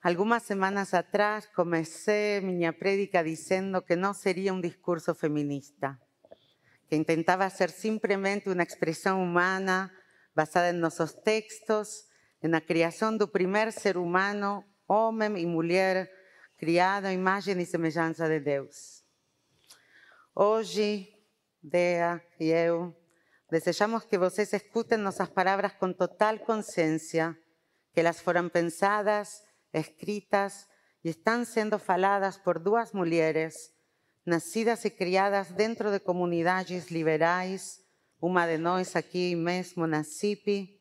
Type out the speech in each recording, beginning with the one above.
Algumas semanas atrás comecei minha prédica dizendo que não seria um discurso feminista, que tentava ser simplesmente uma expressão humana basada em nossos textos, na criação do primeiro ser humano, homem e mulher, criado à imagem e semelhança de Deus. Hoje, Dea e eu desejamos que vocês escutem nossas palavras com total consciência, que elas foram pensadas escritas y están siendo faladas por duas mulheres nacidas e criadas dentro de comunidades liberais, uma de nós aqui mesmo na CIPI,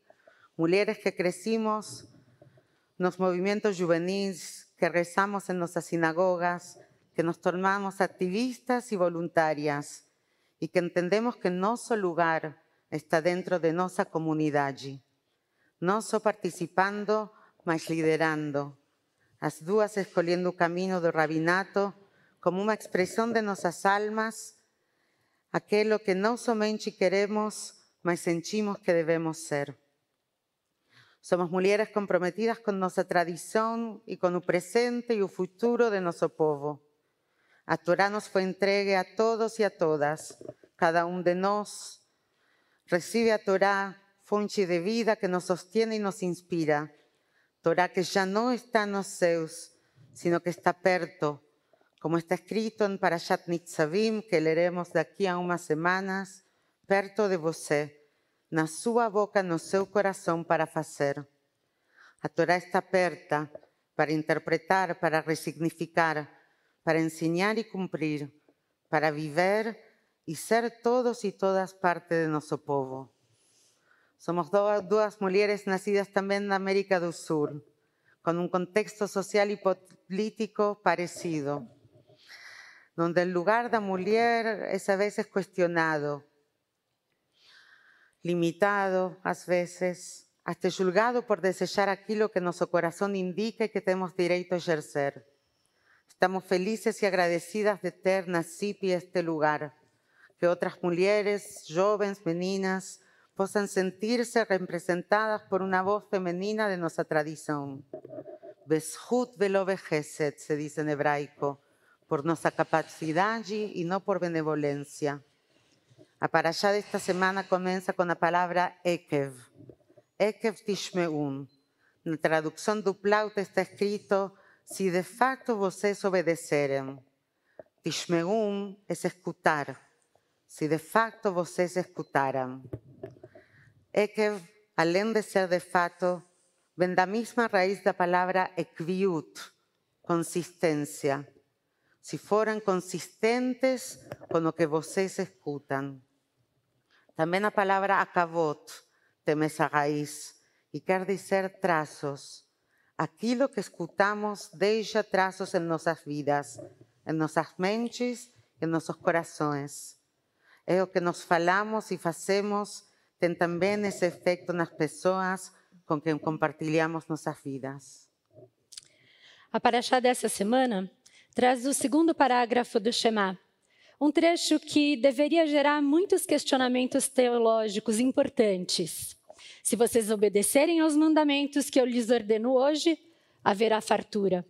que crescimos nos movimentos juvenis, que rezamos em nossas sinagogas, que nos tornamos activistas e voluntárias e que entendemos que nosso lugar está dentro de nossa comunidade, não só participando, mas liderando. As duas escolhendo o caminho do rabinato como uma expressão de nossas almas, aquilo que não somente queremos, mas sentimos que devemos ser. Somos mulheres comprometidas com nossa tradição e com o presente e o futuro de nosso povo. A Torá nos foi entregue a todos e a todas. Cada um de nós recebe a Torá, fonte de vida que nos sostiene e nos inspira Torá que ya no está en los céus, sino que está perto, como está escrito en Parashat Nitzavim, que leeremos daqui a umas semanas, perto de você, na sua boca, no seu coração para fazer. A Torá está aperta para interpretar, para resignificar, para ensinar e cumprir, para viver e ser todos e todas parte de nosso povo. Somos duas mulheres nacidas também na América do Sul, com um contexto social e político parecido, onde o lugar da mulher é a vezes questionado, limitado às vezes, até julgado por desejar aquilo que nosso coração indica e que temos direito a exercer. Estamos felizes e agradecidas de ter na CIPI este lugar, que outras mulheres, jovens, meninas, possam sentir-se representadas por uma voz feminina de nossa tradição. Beshut velo se diz em hebraico, por nossa capacidade e não por benevolência. A paraxá desta semana começa com a palavra Ekev. Ekev tishmeun. Na tradução do Plauta está escrito, se de facto vocês obedecerem. Tishmeun é escutar. Se de facto vocês escutaram. Ekev, além de ser de fato, vem da mesma raiz da palavra ekviut, consistência. Se forem consistentes com o que vocês escutam. Também a palavra akavot tem essa raiz e quer dizer traços. Aquilo que escutamos deixa traços em nossas vidas, em nossas mentes, em nossos corações. É o que nos falamos e fazemos tem também esse efeito nas pessoas com quem compartilhamos nossas vidas. A paraxá dessa semana traz o segundo parágrafo do Shema, um trecho que deveria gerar muitos questionamentos teológicos importantes. Se vocês obedecerem aos mandamentos que eu lhes ordeno hoje, haverá fartura.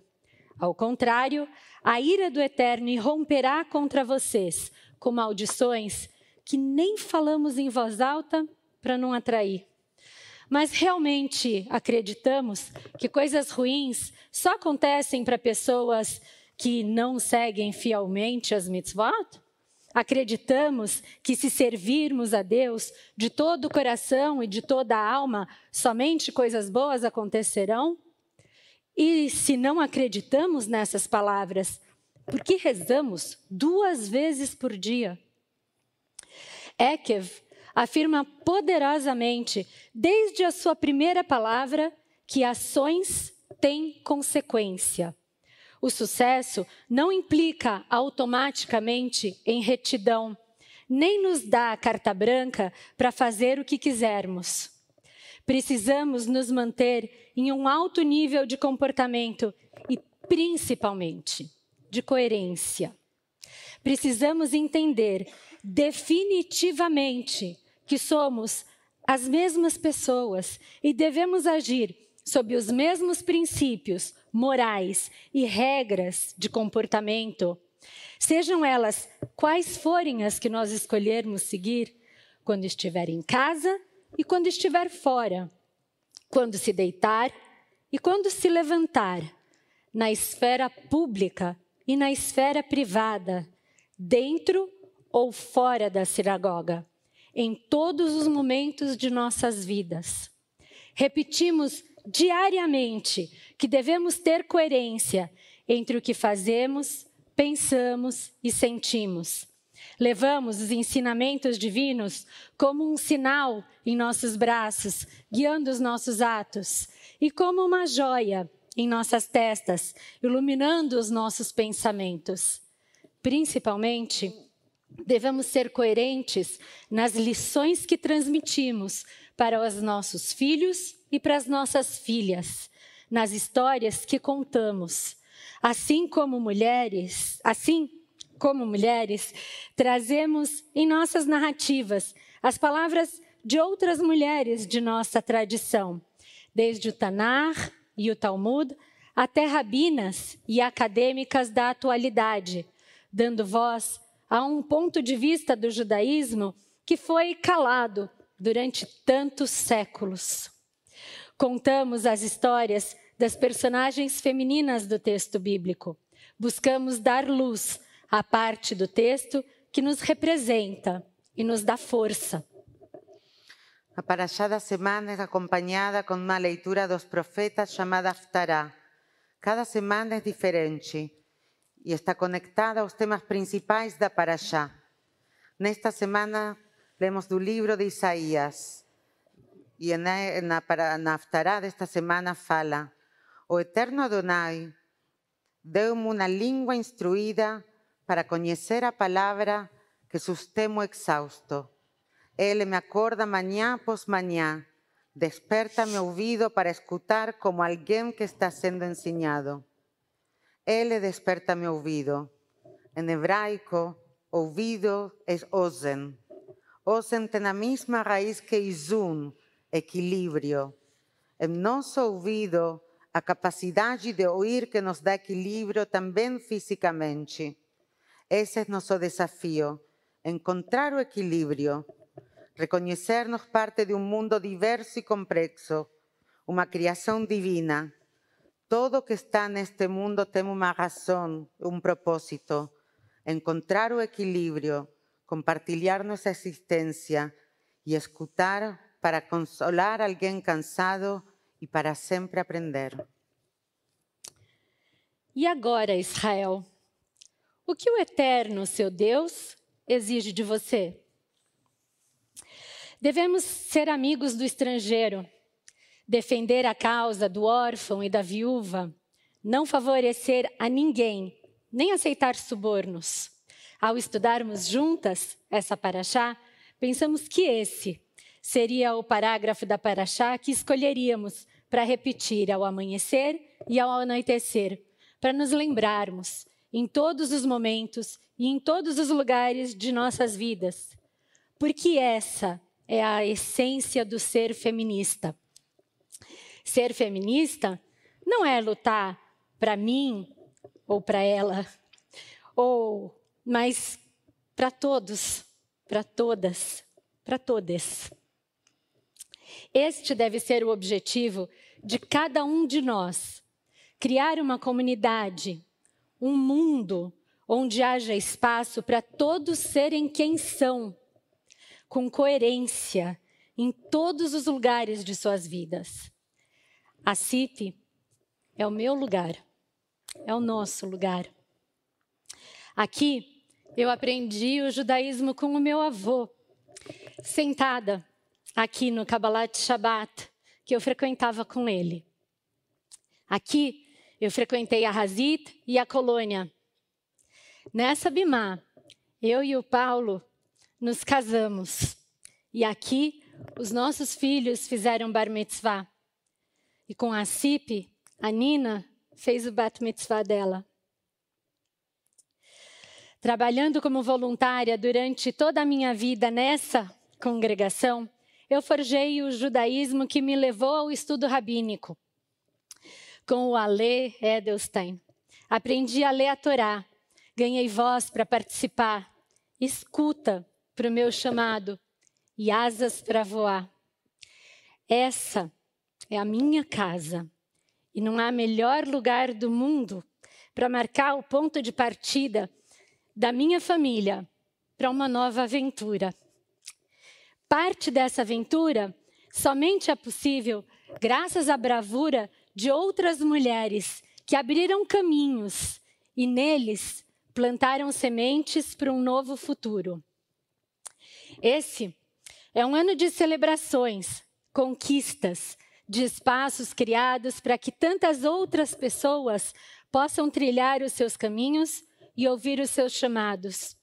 Ao contrário, a ira do Eterno irromperá contra vocês com maldições que nem falamos em voz alta para não atrair. Mas realmente acreditamos que coisas ruins só acontecem para pessoas que não seguem fielmente as mitzvot? Acreditamos que se servirmos a Deus de todo o coração e de toda a alma, somente coisas boas acontecerão? E se não acreditamos nessas palavras, por que rezamos duas vezes por dia? Ekev afirma poderosamente, desde a sua primeira palavra, que ações têm consequência. O sucesso não implica automaticamente em retidão, nem nos dá a carta branca para fazer o que quisermos. Precisamos nos manter em um alto nível de comportamento e, principalmente, de coerência. Precisamos entender definitivamente que somos as mesmas pessoas e devemos agir sob os mesmos princípios morais e regras de comportamento, sejam elas quais forem as que nós escolhermos seguir, quando estiver em casa e quando estiver fora, quando se deitar e quando se levantar, na esfera pública e na esfera privada, dentro ou fora da sinagoga, em todos os momentos de nossas vidas. Repetimos diariamente que devemos ter coerência entre o que fazemos, pensamos e sentimos. Levamos os ensinamentos divinos como um sinal em nossos braços, guiando os nossos atos, e como uma joia em nossas testas, iluminando os nossos pensamentos. Principalmente, devemos ser coerentes nas lições que transmitimos para os nossos filhos e para as nossas filhas, nas histórias que contamos. Assim como mulheres, assim como mulheres, trazemos em nossas narrativas as palavras de outras mulheres de nossa tradição, desde o Tanar e o Talmud até rabinas e acadêmicas da atualidade, dando voz a um ponto de vista do judaísmo que foi calado durante tantos séculos. Contamos as histórias das personagens femininas do texto bíblico. Buscamos dar luz à parte do texto que nos representa e nos dá força. A Parashá da semana é acompanhada com uma leitura dos profetas chamada Haftará. Cada semana é diferente e está conectada aos temas principais da Parashá. Nesta semana, lemos do livro de Isaías. E na, na, na Haftará desta semana fala o eterno Adonai deu-me uma língua instruída para conhecer a palavra que sustemo exausto. Ele me acorda manhã após manhã, desperta meu ouvido para escutar como alguém que está sendo ensinado. Ele desperta meu ouvido. Em hebraico, ouvido é ozen. Ozen tem a mesma raiz que izun, equilíbrio. Em nosso ouvido, a capacidade de ouvir que nos dá equilíbrio também fisicamente. Esse é nosso desafio, encontrar o equilíbrio, reconhecer-nos parte de um mundo diverso e complexo, uma criação divina. Todo que está neste mundo tem uma razão, um propósito. Encontrar o equilíbrio, compartilhar nossa existência e escutar para consolar alguém cansado e para sempre aprender. E agora, Israel, o que o Eterno, seu Deus, exige de você? Devemos ser amigos do estrangeiro, defender a causa do órfão e da viúva, não favorecer a ninguém, nem aceitar subornos. Ao estudarmos juntas essa paraxá, pensamos que esse seria o parágrafo da Paraxá que escolheríamos para repetir ao amanhecer e ao anoitecer, para nos lembrarmos, em todos os momentos e em todos os lugares de nossas vidas, porque essa é a essência do ser feminista. Ser feminista não é lutar para mim ou para ela, ou mas para todos, para todas, para todas. Este deve ser o objetivo de cada um de nós: criar uma comunidade, um mundo onde haja espaço para todos serem quem são, com coerência em todos os lugares de suas vidas. A CIP é o meu lugar, é o nosso lugar. Aqui eu aprendi o judaísmo com o meu avô, sentada aqui no Kabbalat Shabbat, que eu frequentava com ele. Aqui eu frequentei a Hazit e a colônia. Nessa Bimá, eu e o Paulo nos casamos. E aqui os nossos filhos fizeram bar mitzvah. E com a Cip, a Nina fez o bat mitzvah dela. Trabalhando como voluntária durante toda a minha vida nessa congregação, eu forjei o judaísmo que me levou ao estudo rabínico. com o Ale Edelstein. Aprendi a ler a Torá, ganhei voz para participar, escuta para o meu chamado e asas para voar. Essa é a minha casa e não há melhor lugar do mundo para marcar o ponto de partida da minha família para uma nova aventura. Parte dessa aventura somente é possível graças à bravura de outras mulheres que abriram caminhos e neles plantaram sementes para um novo futuro. Esse é um ano de celebrações, conquistas, de espaços criados para que tantas outras pessoas possam trilhar os seus caminhos e ouvir os seus chamados.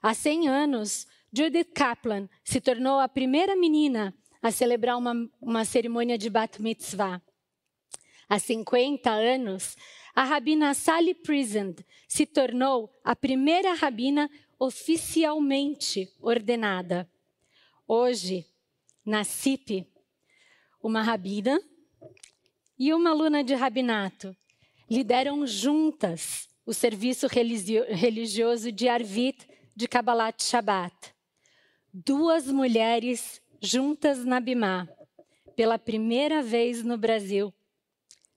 Há 100 anos, Judith Kaplan se tornou a primeira menina a celebrar uma, uma cerimônia de Bat Mitzvah. Há 50 anos, a rabina Sally Prisand se tornou a primeira rabina oficialmente ordenada. Hoje, na CIP, uma rabina e uma aluna de rabinato lideram juntas o serviço religioso de Arvit de Kabbalat Shabbat. Duas mulheres juntas na Bimá, pela primeira vez no Brasil.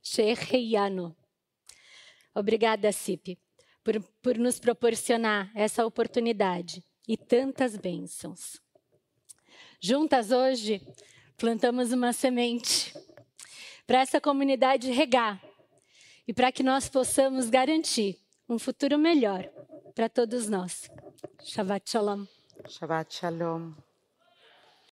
Sheheyano. Obrigada, Cip, por, por nos proporcionar essa oportunidade e tantas bênçãos. Juntas hoje, plantamos uma semente para essa comunidade regar e para que nós possamos garantir um futuro melhor para todos nós. Shabbat Shalom. Shabbat Shalom.